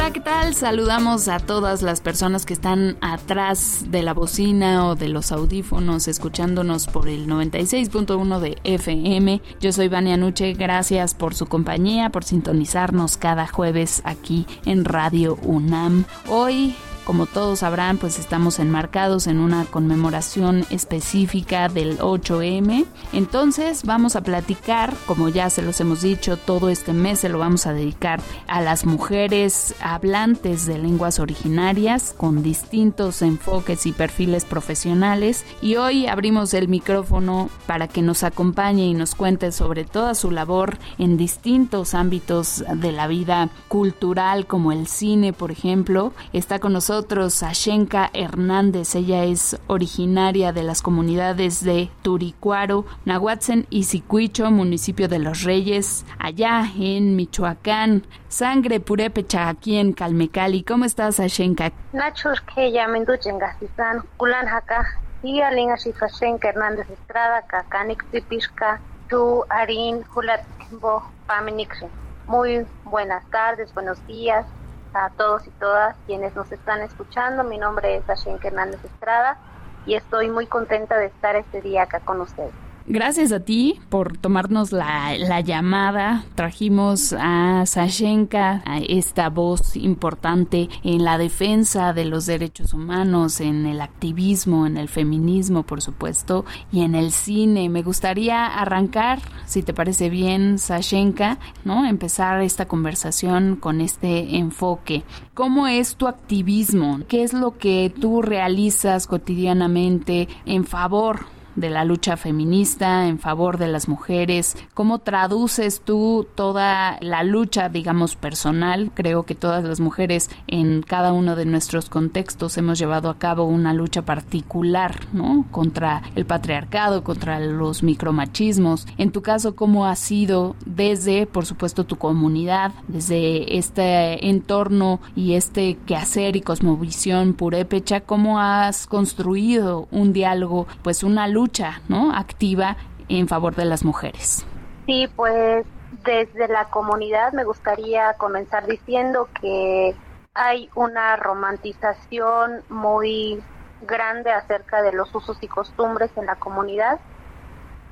Hola, ¿qué tal? Saludamos a todas las personas que están atrás de la bocina o de los audífonos escuchándonos por el 96.1 de FM. Yo soy Vania Nuche, gracias por su compañía, por sintonizarnos cada jueves aquí en Radio UNAM. Hoy como todos sabrán, pues estamos enmarcados en una conmemoración específica del 8M. Entonces vamos a platicar, como ya se los hemos dicho, todo este mes se lo vamos a dedicar a las mujeres hablantes de lenguas originarias con distintos enfoques y perfiles profesionales. Y hoy abrimos el micrófono para que nos acompañe y nos cuente sobre toda su labor en distintos ámbitos de la vida cultural, como el cine, por ejemplo. Está con nosotros Ashenka Hernández. Ella es originaria de las comunidades de Turicuaro, Nahuatzen y Sicuicho, municipio de Los Reyes, allá en Michoacán. Sangre purépecha aquí en Calmecali. ¿Cómo estás, Ashenka? Nachur que ya menduchengasizan, kulan haka, y Hernández Estrada, tu. Muy buenas tardes, buenos días a todos y todas quienes nos están escuchando. Mi nombre es Ashenka Hernández Estrada y estoy muy contenta de estar este día acá con ustedes. Gracias a ti por tomarnos la, llamada. Trajimos a Sashenka, a esta voz importante en la defensa de los derechos humanos, en el activismo, en el feminismo, por supuesto, y en el cine. Me gustaría arrancar, si te parece bien, Sashenka, ¿no? Empezar esta conversación con este enfoque. ¿Cómo es tu activismo? ¿Qué es lo que tú realizas cotidianamente en favor de la lucha feminista en favor de las mujeres. ¿Cómo traduces tú toda la lucha, digamos, personal? Creo que todas las mujeres en cada uno de nuestros contextos hemos llevado a cabo una lucha particular, ¿no? Contra el patriarcado, contra los micromachismos. En tu caso, ¿cómo ha sido desde, por supuesto, tu comunidad, desde este entorno y este quehacer y cosmovisión purépecha, cómo has construido un diálogo, pues una lucha lucha ¿no? activa en favor de las mujeres. Sí, pues desde la comunidad me gustaría comenzar diciendo que hay una romantización muy grande acerca de los usos y costumbres en la comunidad,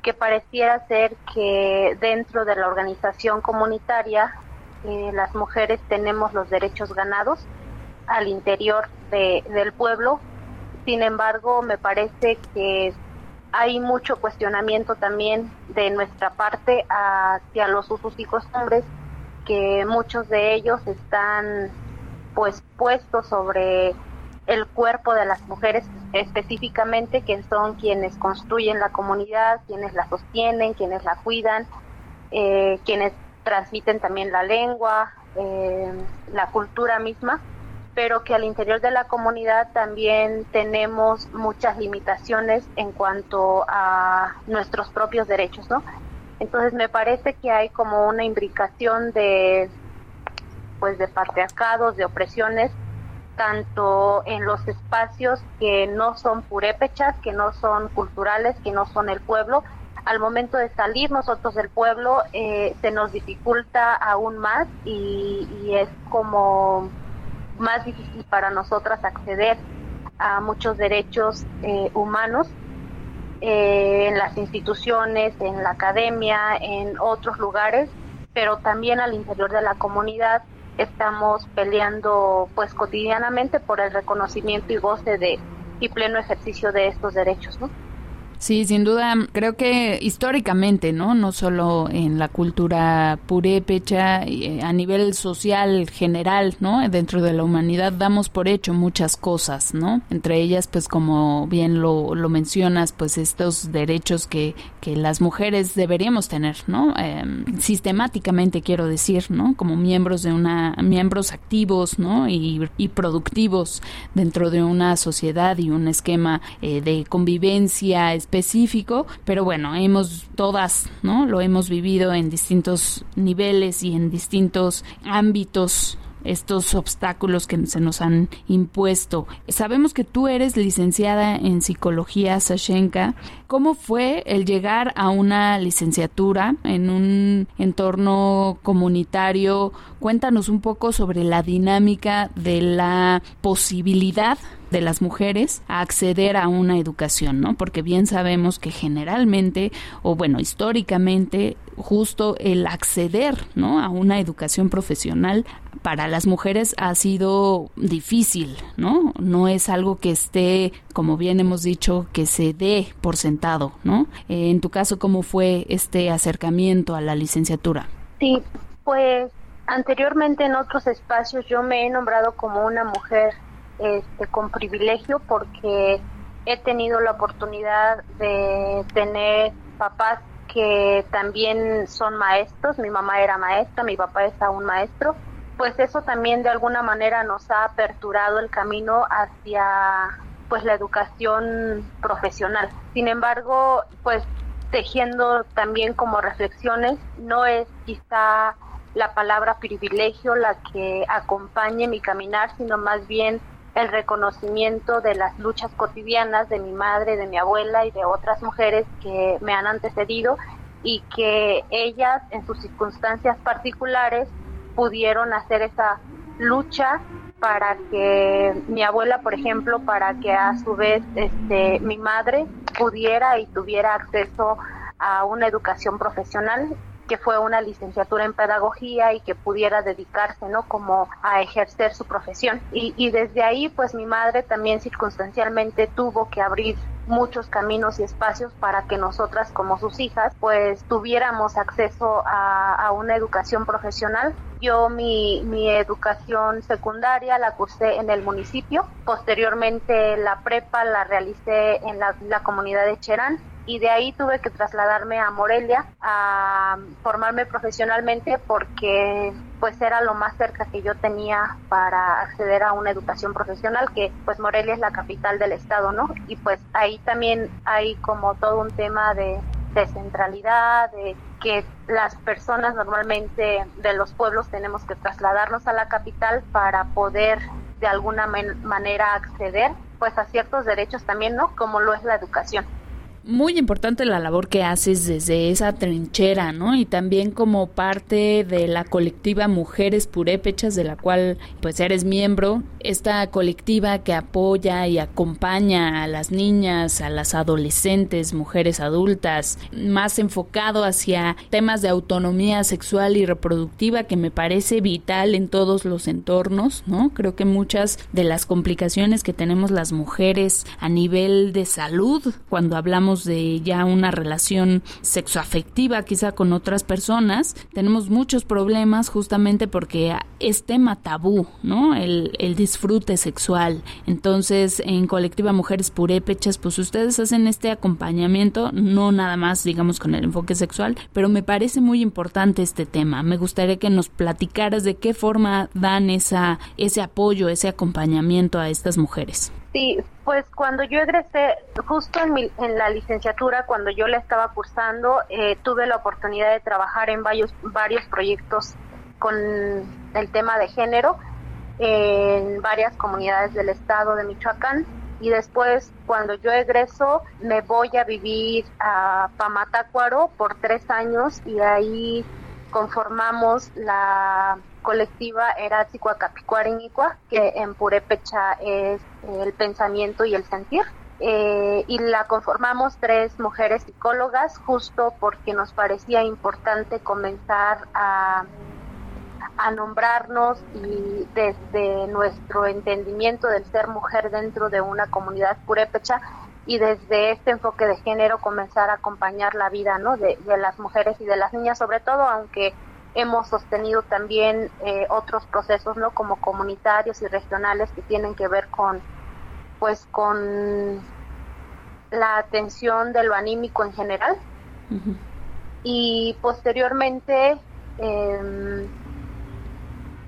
que pareciera ser que dentro de la organización comunitaria eh, las mujeres tenemos los derechos ganados al interior de, del pueblo. Sin embargo, me parece que hay mucho cuestionamiento también de nuestra parte hacia los usos y costumbres que muchos de ellos están pues puestos sobre el cuerpo de las mujeres específicamente que son quienes construyen la comunidad, quienes la sostienen, quienes la cuidan, eh, quienes transmiten también la lengua, eh, la cultura misma pero que al interior de la comunidad también tenemos muchas limitaciones en cuanto a nuestros propios derechos, ¿no? Entonces me parece que hay como una imbricación de pues de patriarcados, de opresiones, tanto en los espacios que no son purépechas, que no son culturales, que no son el pueblo. Al momento de salir nosotros del pueblo eh, se nos dificulta aún más y, y es como más difícil para nosotras acceder a muchos derechos eh, humanos eh, en las instituciones, en la academia, en otros lugares, pero también al interior de la comunidad estamos peleando pues cotidianamente por el reconocimiento y goce de y pleno ejercicio de estos derechos, ¿no? Sí, sin duda, creo que históricamente, ¿no? No solo en la cultura purépecha, eh, a nivel social general, ¿no? Dentro de la humanidad damos por hecho muchas cosas, ¿no? Entre ellas, pues como bien lo, lo mencionas, pues estos derechos que, que las mujeres deberíamos tener, ¿no? Em, sistemáticamente quiero decir, ¿no? Como miembros de una, miembros activos, ¿no? Y, y productivos dentro de una sociedad y un esquema eh, de convivencia específico, pero bueno, hemos todas, ¿no? Lo hemos vivido en distintos niveles y en distintos ámbitos estos obstáculos que se nos han impuesto. Sabemos que tú eres licenciada en psicología, Sashenka. ¿Cómo fue el llegar a una licenciatura en un entorno comunitario? Cuéntanos un poco sobre la dinámica de la posibilidad de las mujeres a acceder a una educación, ¿no? Porque bien sabemos que generalmente, o bueno, históricamente, justo el acceder, ¿no? A una educación profesional para las mujeres ha sido difícil, ¿no? No es algo que esté, como bien hemos dicho, que se dé por sentado, ¿no? Eh, en tu caso, ¿cómo fue este acercamiento a la licenciatura? Sí, pues anteriormente en otros espacios yo me he nombrado como una mujer este, con privilegio porque he tenido la oportunidad de tener papás que también son maestros, mi mamá era maestra, mi papá es aún maestro, pues eso también de alguna manera nos ha aperturado el camino hacia pues la educación profesional. Sin embargo, pues tejiendo también como reflexiones, no es quizá la palabra privilegio la que acompañe mi caminar, sino más bien el reconocimiento de las luchas cotidianas de mi madre, de mi abuela y de otras mujeres que me han antecedido y que ellas en sus circunstancias particulares pudieron hacer esa lucha para que mi abuela, por ejemplo, para que a su vez este, mi madre pudiera y tuviera acceso a una educación profesional que fue una licenciatura en pedagogía y que pudiera dedicarse, ¿no? Como a ejercer su profesión. Y, y desde ahí, pues mi madre también circunstancialmente tuvo que abrir muchos caminos y espacios para que nosotras como sus hijas pues tuviéramos acceso a, una educación profesional. Yo mi, mi, educación secundaria la cursé en el municipio, posteriormente la prepa la realicé en la, la comunidad de Cherán y de ahí tuve que trasladarme a Morelia a formarme profesionalmente porque pues era lo más cerca que yo tenía para acceder a una educación profesional que pues Morelia es la capital del estado, ¿no? Y pues ahí también hay como todo un tema de centralidad, de que las personas normalmente de los pueblos tenemos que trasladarnos a la capital para poder de alguna manera acceder pues a ciertos derechos también, ¿no? Como lo es la educación muy importante la labor que haces desde esa trinchera, ¿no? Y también como parte de la colectiva Mujeres Purépechas, de la cual pues eres miembro, esta colectiva que apoya y acompaña a las niñas, a las adolescentes, mujeres adultas, más enfocado hacia temas de autonomía sexual y reproductiva que me parece vital en todos los entornos, ¿no? Creo que muchas de las complicaciones que tenemos las mujeres a nivel de salud cuando hablamos de ya una relación sexoafectiva quizá con otras personas, tenemos muchos problemas justamente porque es tema tabú, ¿no? El, el disfrute sexual. Entonces, en Colectiva Mujeres Purépechas, pues ustedes hacen este acompañamiento, no nada más, digamos, con el enfoque sexual, pero me parece muy importante este tema. Me gustaría que nos platicaras de qué forma dan esa, ese apoyo, ese acompañamiento a estas mujeres. Sí, pues cuando yo egresé, justo en, mi, en la licenciatura, cuando yo la estaba cursando, eh, tuve la oportunidad de trabajar en varios, varios proyectos con el tema de género en varias comunidades del estado de Michoacán y después cuando yo egreso me voy a vivir a Pamatácuaro por tres años y ahí conformamos la colectiva era Capicuareñicua, que en Purépecha es el pensamiento y el sentir. Eh, y la conformamos tres mujeres psicólogas justo porque nos parecía importante comenzar a, a nombrarnos y desde nuestro entendimiento del ser mujer dentro de una comunidad purépecha y desde este enfoque de género comenzar a acompañar la vida ¿no? de, las mujeres y de las niñas, sobre todo, aunque hemos sostenido también eh, otros procesos no como comunitarios y regionales que tienen que ver con pues con la atención de lo anímico en general. Y posteriormente eh,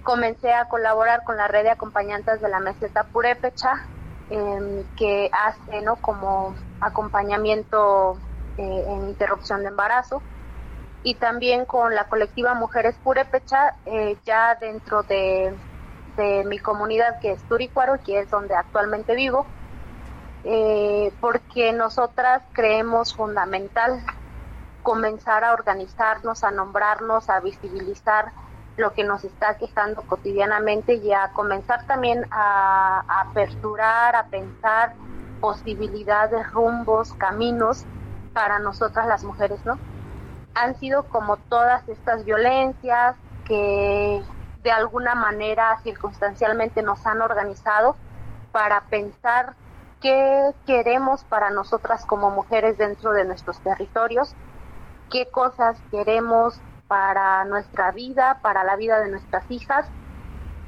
comencé a colaborar con la red de acompañantes de la meseta Purépecha, em, que hace ¿no? como acompañamiento eh, en interrupción de embarazo, y también con la colectiva Mujeres Purépecha, eh, ya dentro de, mi comunidad que es Turicuaro, que es donde actualmente vivo, eh, porque nosotras creemos fundamental comenzar a organizarnos, a nombrarnos, a visibilizar lo que nos está quejando cotidianamente y a comenzar también a, aperturar, a pensar posibilidades, rumbos, caminos para nosotras las mujeres, ¿no? Han sido como todas estas violencias que de alguna manera circunstancialmente nos han organizado para pensar qué queremos para nosotras como mujeres dentro de nuestros territorios, qué cosas queremos para nuestra vida, para la vida de nuestras hijas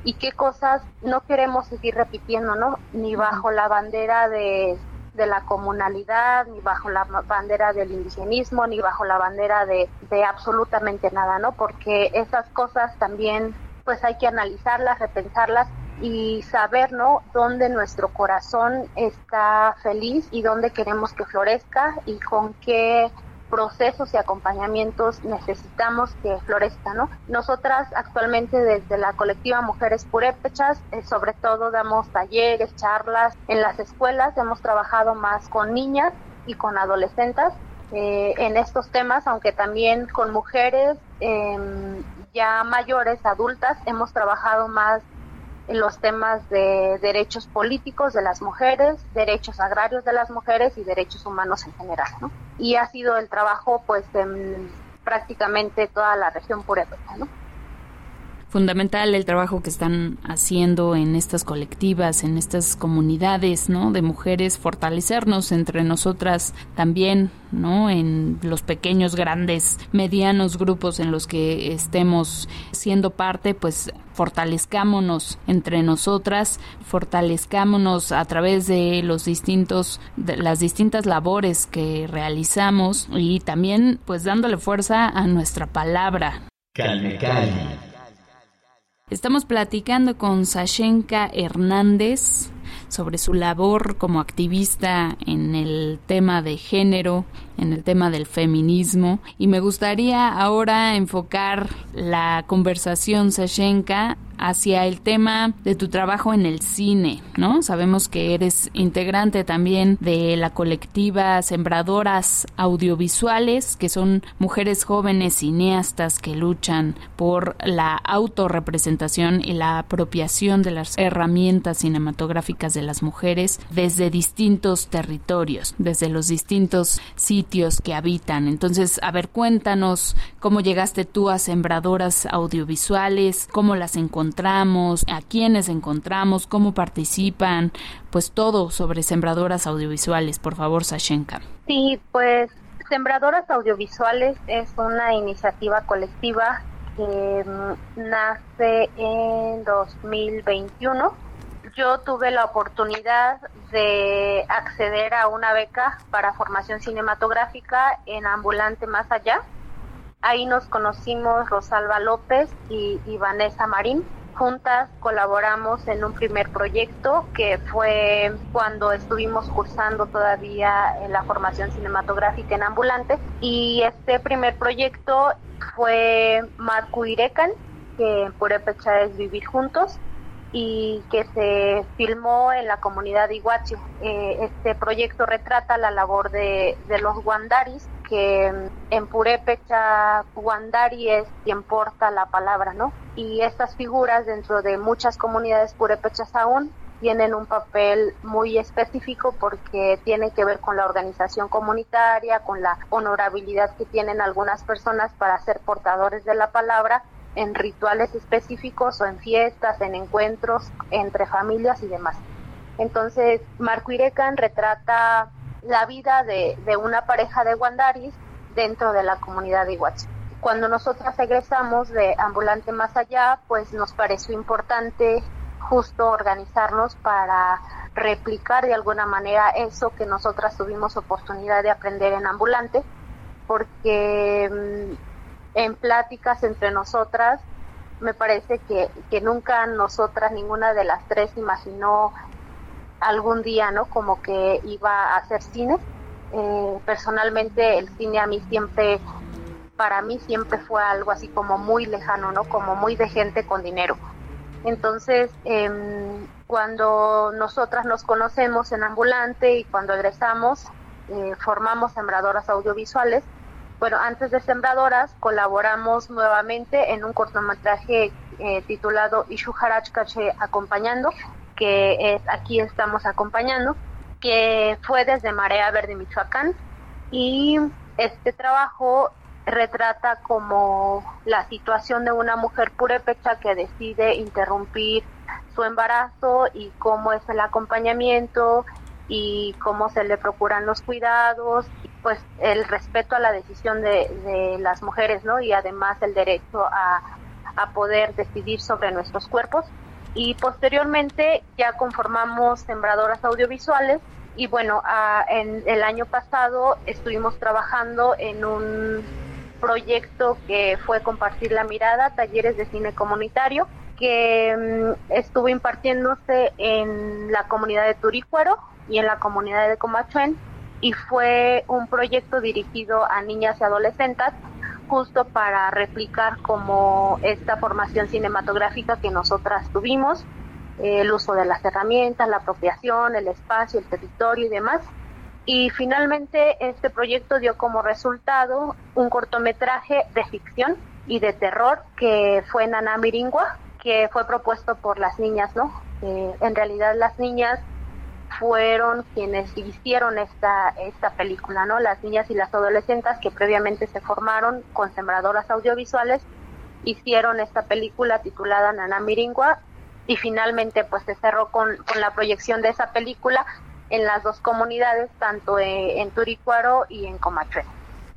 y qué cosas no queremos seguir repitiendo, ¿no? Ni bajo la bandera de, la comunalidad, ni bajo la bandera del indigenismo, ni bajo la bandera de, de absolutamente nada, ¿no? Porque esas cosas también pues hay que analizarlas, repensarlas y saber, ¿no? Dónde nuestro corazón está feliz y dónde queremos que florezca y con qué procesos y acompañamientos necesitamos que florezca, ¿no? Nosotras actualmente desde la colectiva Mujeres Purépechas, eh, sobre todo damos talleres, charlas en las escuelas, hemos trabajado más con niñas y con adolescentes eh, en estos temas, aunque también con mujeres em, ya mayores, adultas, hemos trabajado más en los temas de derechos políticos de las mujeres, derechos agrarios de las mujeres y derechos humanos en general, ¿no? Y ha sido el trabajo, pues, en prácticamente toda la región purépecha, ¿no? Fundamental el trabajo que están haciendo en estas colectivas, en estas comunidades, ¿no? De mujeres, fortalecernos entre nosotras también, ¿no? En los pequeños, grandes, medianos grupos en los que estemos siendo parte, pues fortalezcámonos entre nosotras, fortalezcámonos a través de los distintos, las distintas labores que realizamos y también pues dándole fuerza a nuestra palabra. Cali, Cali. Estamos platicando con Sashenka Hernández sobre su labor como activista en el tema de género, en el tema del feminismo. Y me gustaría ahora enfocar la conversación, Sashenka, hacia el tema de tu trabajo en el cine, ¿no? Sabemos que eres integrante también de la colectiva Sembradoras Audiovisuales, que son mujeres jóvenes cineastas que luchan por la autorrepresentación y la apropiación de las herramientas cinematográficas de las mujeres desde distintos territorios, desde los distintos sitios que habitan. Entonces, a ver, cuéntanos cómo llegaste tú a Sembradoras Audiovisuales, cómo las encontramos, a quiénes encontramos, cómo participan, pues todo sobre Sembradoras Audiovisuales. Por favor, Sashenka. Sí, pues Sembradoras Audiovisuales es una iniciativa colectiva que mm, nace en 2021. Yo tuve la oportunidad de acceder a una beca para formación cinematográfica en Ambulante Más Allá. Ahí nos conocimos Rosalba López y, y Vanessa Marín. Juntas colaboramos en un primer proyecto que fue cuando estuvimos cursando todavía en la formación cinematográfica en ambulante. Y este primer proyecto fue Marco Irecan que en Purepecha es Vivir Juntos y que se filmó en la comunidad de Iguachi. Eh, este proyecto retrata la labor de, de los guandaris, que en Purépecha guandari es quien porta la palabra, ¿no? Y estas figuras dentro de muchas comunidades purépechas aún tienen un papel muy específico porque tiene que ver con la organización comunitaria, con la honorabilidad que tienen algunas personas para ser portadores de la palabra en rituales específicos o en fiestas, en encuentros entre familias y demás. Entonces, Marco Irecan retrata la vida de, de una pareja de Wandaris dentro de la comunidad de Iguachi. Cuando nosotras egresamos de Ambulante Más Allá, pues nos pareció importante justo organizarnos para replicar de alguna manera eso que nosotras tuvimos oportunidad de aprender en Ambulante, porque mm, en pláticas entre nosotras me parece que, que nunca nosotras, ninguna de las tres imaginó algún día, ¿no? Como que iba a hacer cine. Eh, personalmente el cine a mí siempre para mí siempre fue algo así como muy lejano, ¿no? Como muy de gente con dinero. Entonces, em, cuando nosotras nos conocemos en ambulante y cuando egresamos, eh, formamos sembradoras audiovisuales. Bueno, antes de sembradoras colaboramos nuevamente en un cortometraje eh, titulado Ishu Harachkache Acompañando, que es Aquí estamos acompañando, que fue desde Marea Verde, Michoacán. Y este trabajo retrata como la situación de una mujer purépecha que decide interrumpir su embarazo y cómo es el acompañamiento y cómo se le procuran los cuidados, pues el respeto a la decisión de, las mujeres, ¿no? Y además el derecho a, a poder decidir sobre nuestros cuerpos. Y posteriormente ya conformamos sembradoras audiovisuales y bueno, en el año pasado estuvimos trabajando en un proyecto que fue Compartir la Mirada, talleres de cine comunitario, que mm, estuvo impartiéndose en la comunidad de Turícuaro y en la comunidad de Comachuén y fue un proyecto dirigido a niñas y adolescentes justo para replicar como esta formación cinematográfica que nosotras tuvimos, el uso de las herramientas, la apropiación, el espacio, el territorio y demás. Y finalmente este proyecto dio como resultado un cortometraje de ficción y de terror que fue Nana Miringua, que fue propuesto por las niñas, ¿no? Eh, en realidad las niñas fueron quienes hicieron esta, esta película, ¿no? Las niñas y las adolescentes que previamente se formaron con sembradoras audiovisuales hicieron esta película titulada Nana Miringua y finalmente pues se cerró con, con la proyección de esa película en las dos comunidades, tanto eh, en Turicuaro y en Comachue.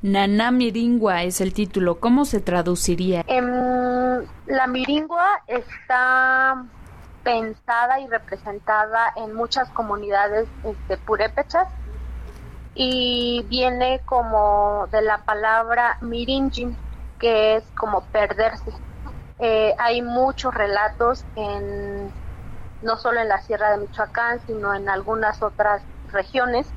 Nana Miringua es el título. ¿Cómo se traduciría? la Miringua está pensada y representada en muchas comunidades este, purépechas y viene como de la palabra mirinjin, que es como perderse. Eh, hay muchos relatos en no solo en la Sierra de Michoacán, sino en algunas otras regiones,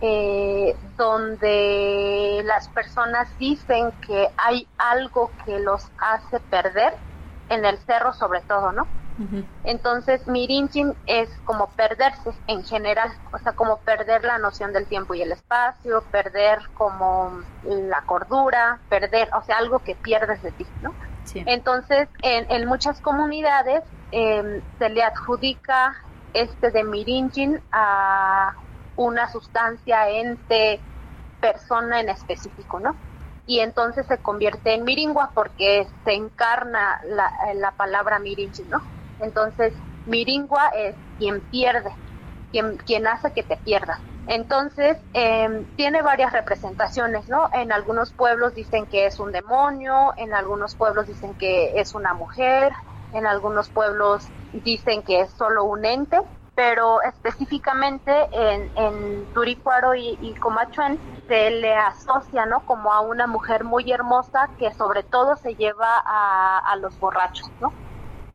eh, donde las personas dicen que hay algo que los hace perder, en el cerro sobre todo, ¿no? Entonces, Mirinjin es como perderse en general, o sea, como perder la noción del tiempo y el espacio, perder como la cordura, perder, o sea, algo que pierdes de ti, ¿no? Entonces, en, en muchas comunidades Em, se le adjudica este de miringin a una sustancia, ente, persona en específico, ¿no? Y entonces se convierte en miringua porque se encarna la, la palabra miringin, ¿no? Entonces, miringua es quien pierde, quien, quien hace que te pierdas. Entonces, eh, tiene varias representaciones, ¿no? En algunos pueblos dicen que es un demonio, en algunos pueblos dicen que es una mujer, en algunos pueblos dicen que es solo un ente, pero específicamente en, en Turicuaro y, y se le asocia ¿no? como a una mujer muy hermosa que sobre todo se lleva a los borrachos, ¿no?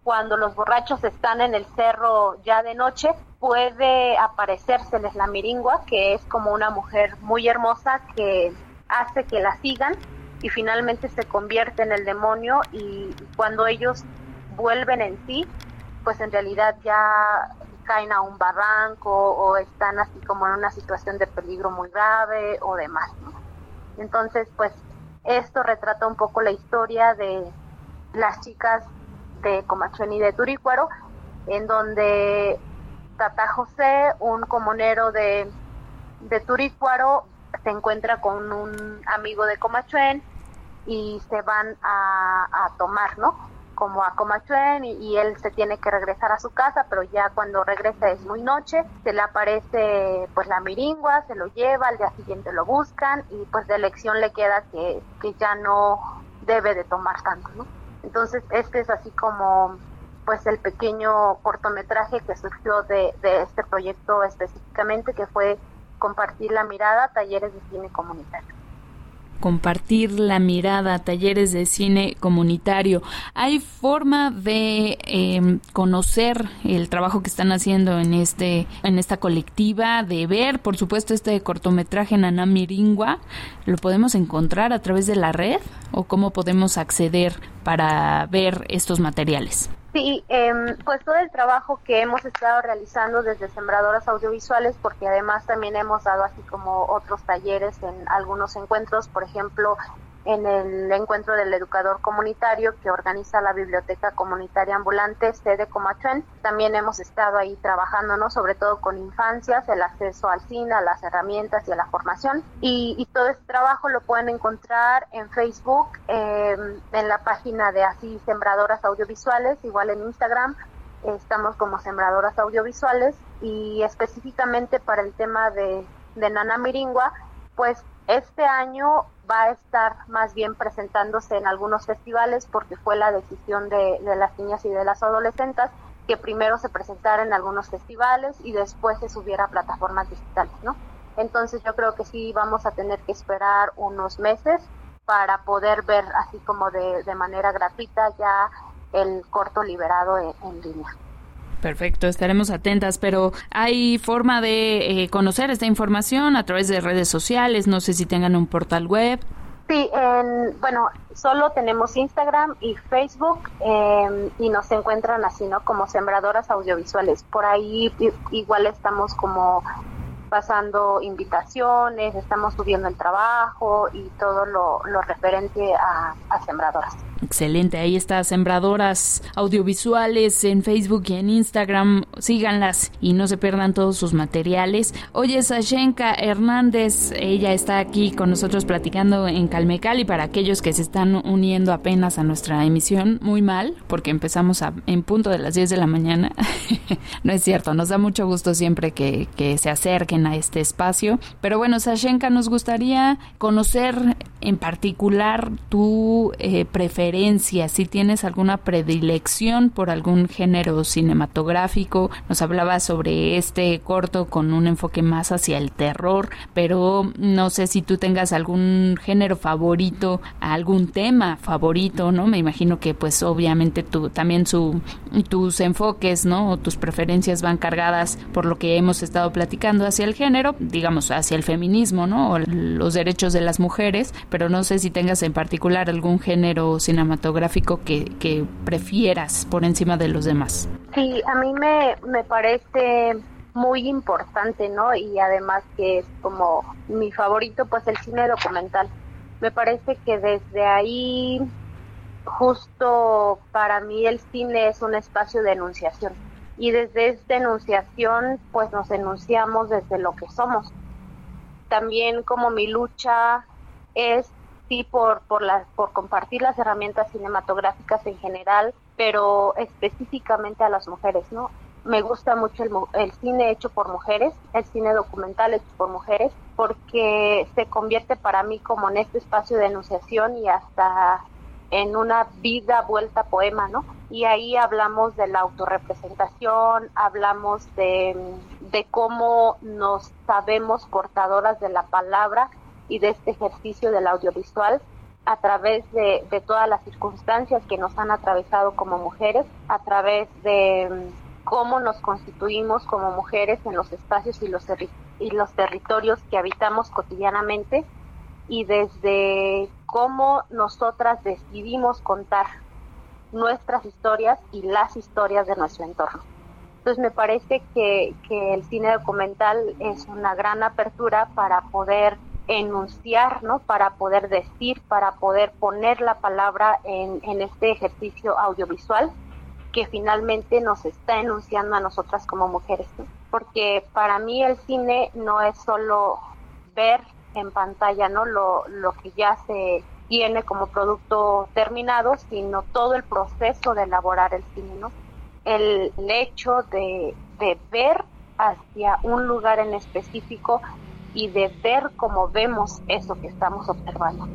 Cuando los borrachos están en el cerro ya de noche, puede aparecérseles la miringua, que es como una mujer muy hermosa que hace que la sigan y finalmente se convierte en el demonio y cuando ellos vuelven en sí, pues en realidad ya caen a un barranco o están así como en una situación de peligro muy grave o demás. Entonces, pues esto retrata un poco la historia de las chicas de Comachuen y de Turícuaro, en donde Tata José, un comunero de, de Turícuaro, se encuentra con un amigo de Comachuen y se van a, a tomar, ¿no? como a Comachuen y, él se tiene que regresar a su casa, pero ya cuando regresa es muy noche, se le aparece pues la miringua, se lo lleva, al día siguiente lo buscan y pues de elección le queda que, que ya no debe de tomar tanto, ¿no? Entonces este es así como pues el pequeño cortometraje que surgió de, de este proyecto específicamente que fue compartir la mirada, talleres de cine comunitario compartir la mirada, talleres de cine comunitario. ¿Hay forma de em, conocer el trabajo que están haciendo en este en esta colectiva, de ver, por supuesto, este cortometraje Nanamiringua? ¿Lo podemos encontrar a través de la red o cómo podemos acceder para ver estos materiales? Sí, em, pues todo el trabajo que hemos estado realizando desde Sembradoras Audiovisuales, porque además también hemos dado así como otros talleres en algunos encuentros, por ejemplo, en el encuentro del educador comunitario que organiza la Biblioteca Comunitaria Ambulante sede Comachuen. También hemos estado ahí trabajando, ¿no? Sobre todo con infancias, el acceso al cine, a las herramientas y a la formación. Y, todo este trabajo lo pueden encontrar en Facebook, em, en la página de así Sembradoras Audiovisuales, igual en Instagram. Estamos como Sembradoras Audiovisuales y específicamente para el tema de, de Nana Miringua, pues este año va a estar más bien presentándose en algunos festivales porque fue la decisión de, las niñas y de las adolescentes que primero se presentara en algunos festivales y después se subiera a plataformas digitales, ¿no? Entonces yo creo que sí vamos a tener que esperar unos meses para poder ver así como de, manera gratuita ya el corto liberado en línea. Perfecto, estaremos atentas, pero ¿hay forma de eh, conocer esta información a través de redes sociales? No sé si tengan un portal web. Sí, bueno, solo tenemos Instagram y Facebook em, y nos encuentran así, ¿no? Como sembradoras audiovisuales. Por ahí igual estamos como pasando invitaciones, estamos subiendo el trabajo y todo lo, referente a, a sembradoras. Excelente, ahí está Sembradoras Audiovisuales en Facebook y en Instagram. Síganlas y no se pierdan todos sus materiales. Oye, Sashenka Hernández, ella está aquí con nosotros platicando en Calmecal y para aquellos que se están uniendo apenas a nuestra emisión, muy mal, porque empezamos a, en punto de las 10 de la mañana. no es cierto, nos da mucho gusto siempre que, que se acerquen a este espacio. Pero bueno, Sashenka, nos gustaría conocer en particular tu eh, preferencia si tienes alguna predilección por algún género cinematográfico. Nos hablaba sobre este corto con un enfoque más hacia el terror, pero no sé si tú tengas algún género favorito, algún tema favorito, ¿no? Me imagino que pues obviamente tú también su tus enfoques, ¿no? O tus preferencias van cargadas por lo que hemos estado platicando hacia el género, digamos hacia el feminismo, ¿no? Los derechos de las mujeres, pero no sé si tengas en particular algún género cinematográfico cinematográfico que, prefieras por encima de los demás? Sí, a mí me, me parece muy importante, ¿no? Y además que es como mi favorito, pues el cine documental. Me parece que desde ahí, justo para mí el cine es un espacio de enunciación. Y desde esta enunciación, pues nos enunciamos desde lo que somos. También como mi lucha es sí por, por, por compartir las herramientas cinematográficas en general, pero específicamente a las mujeres, ¿no? Me gusta mucho el, el cine hecho por mujeres, el cine documental hecho por mujeres, porque se convierte para mí como en este espacio de enunciación y hasta en una vida vuelta poema, ¿no? Y ahí hablamos de la autorrepresentación, hablamos de, de cómo nos sabemos portadoras de la palabra y de este ejercicio del audiovisual a través de, todas las circunstancias que nos han atravesado como mujeres, a través de mm, cómo nos constituimos como mujeres en los espacios y los, y los territorios que habitamos cotidianamente y desde cómo nosotras decidimos contar nuestras historias y las historias de nuestro entorno. Entonces me parece que, que el cine documental es una gran apertura para poder enunciar, ¿no? Para poder decir, para poder poner la palabra en, en este ejercicio audiovisual que finalmente nos está enunciando a nosotras como mujeres. Porque para mí el cine no es solo ver en pantalla, ¿no? Lo, lo que ya se viene como producto terminado, sino todo el proceso de elaborar el cine, ¿no? El, hecho de, de ver hacia un lugar en específico y de ver cómo vemos eso que estamos observando.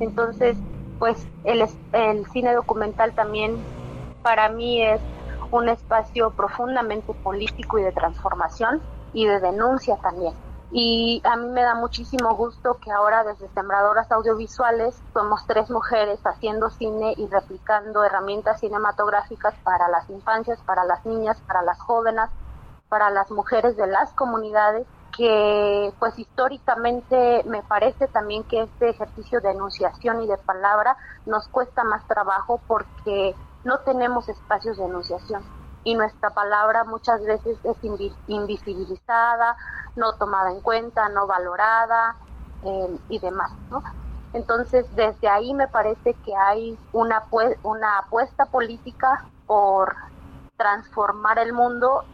Entonces, pues el, el cine documental también para mí es un espacio profundamente político y de transformación y de denuncia también. Y a mí me da muchísimo gusto que ahora desde Sembradoras Audiovisuales somos tres mujeres haciendo cine y replicando herramientas cinematográficas para las infancias, para las niñas, para las jóvenes, para las mujeres de las comunidades que pues históricamente me parece también que este ejercicio de enunciación y de palabra nos cuesta más trabajo porque no tenemos espacios de enunciación y nuestra palabra muchas veces es invisibilizada, no tomada en cuenta, no valorada eh, y demás, ¿no? Entonces, desde ahí me parece que hay una, una apuesta política por transformar el mundo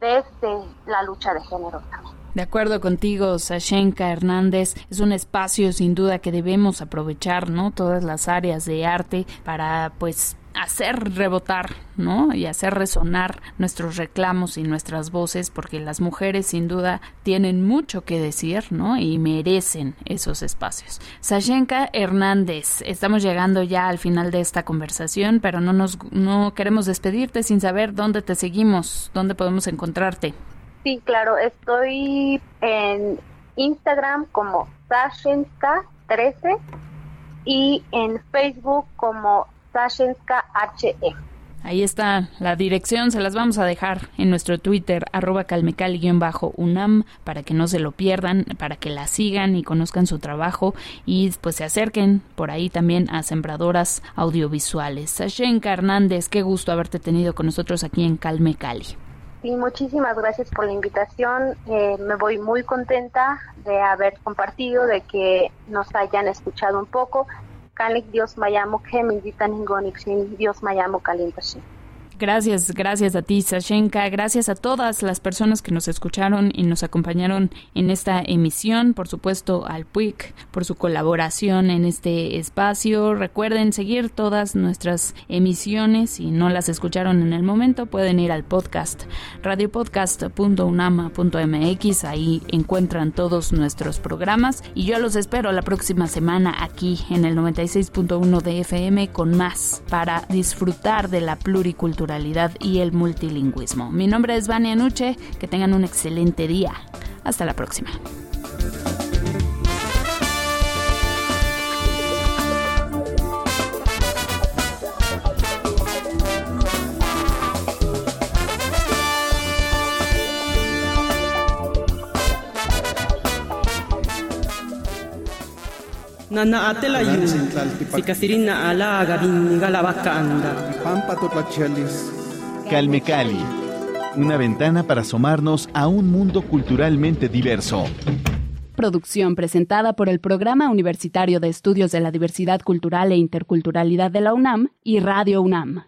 desde la lucha de género De acuerdo contigo, Sashenka Hernández, es un espacio sin duda que debemos aprovechar, ¿no? Todas las áreas de arte para, pues, hacer rebotar, ¿no? Y hacer resonar nuestros reclamos y nuestras voces, porque las mujeres sin duda tienen mucho que decir, ¿no? Y merecen esos espacios. Sashenka Hernández, estamos llegando ya al final de esta conversación, pero no nos no queremos despedirte sin saber dónde te seguimos, dónde podemos encontrarte. Sí, claro, estoy en Instagram como Sashenka13 y en Facebook como Sashenska HE. Ahí está la dirección, se las vamos a dejar en nuestro Twitter, arroba calmecal-unam, para que no se lo pierdan, para que la sigan y conozcan su trabajo y pues se acerquen por ahí también a sembradoras audiovisuales. Sashenka Hernández, qué gusto haberte tenido con nosotros aquí en Calme Cali. Sí, muchísimas gracias por la invitación. Eh, me voy muy contenta de haber compartido, de que nos hayan escuchado un poco kalik Dios mayamo que me invitan Dios mayamo kalintashi. Gracias, gracias a ti, Sashenka. Gracias a todas las personas que nos escucharon y nos acompañaron en esta emisión. Por supuesto, al PUIC por su colaboración en este espacio. Recuerden seguir todas nuestras emisiones. Si no las escucharon en el momento, pueden ir al podcast radiopodcast.unama.mx. Ahí encuentran todos nuestros programas. Y yo los espero la próxima semana aquí en el 96.1 de FM con más para disfrutar de la pluricultura y el multilingüismo. Mi nombre es Vania Nuche, que tengan un excelente día. Hasta la próxima. Nana atela yu, sikasirina ala gabin galabacanda. Calme Cali, una ventana para asomarnos a un mundo culturalmente diverso. Producción presentada por el Programa Universitario de Estudios de la Diversidad Cultural e Interculturalidad de la UNAM y Radio UNAM.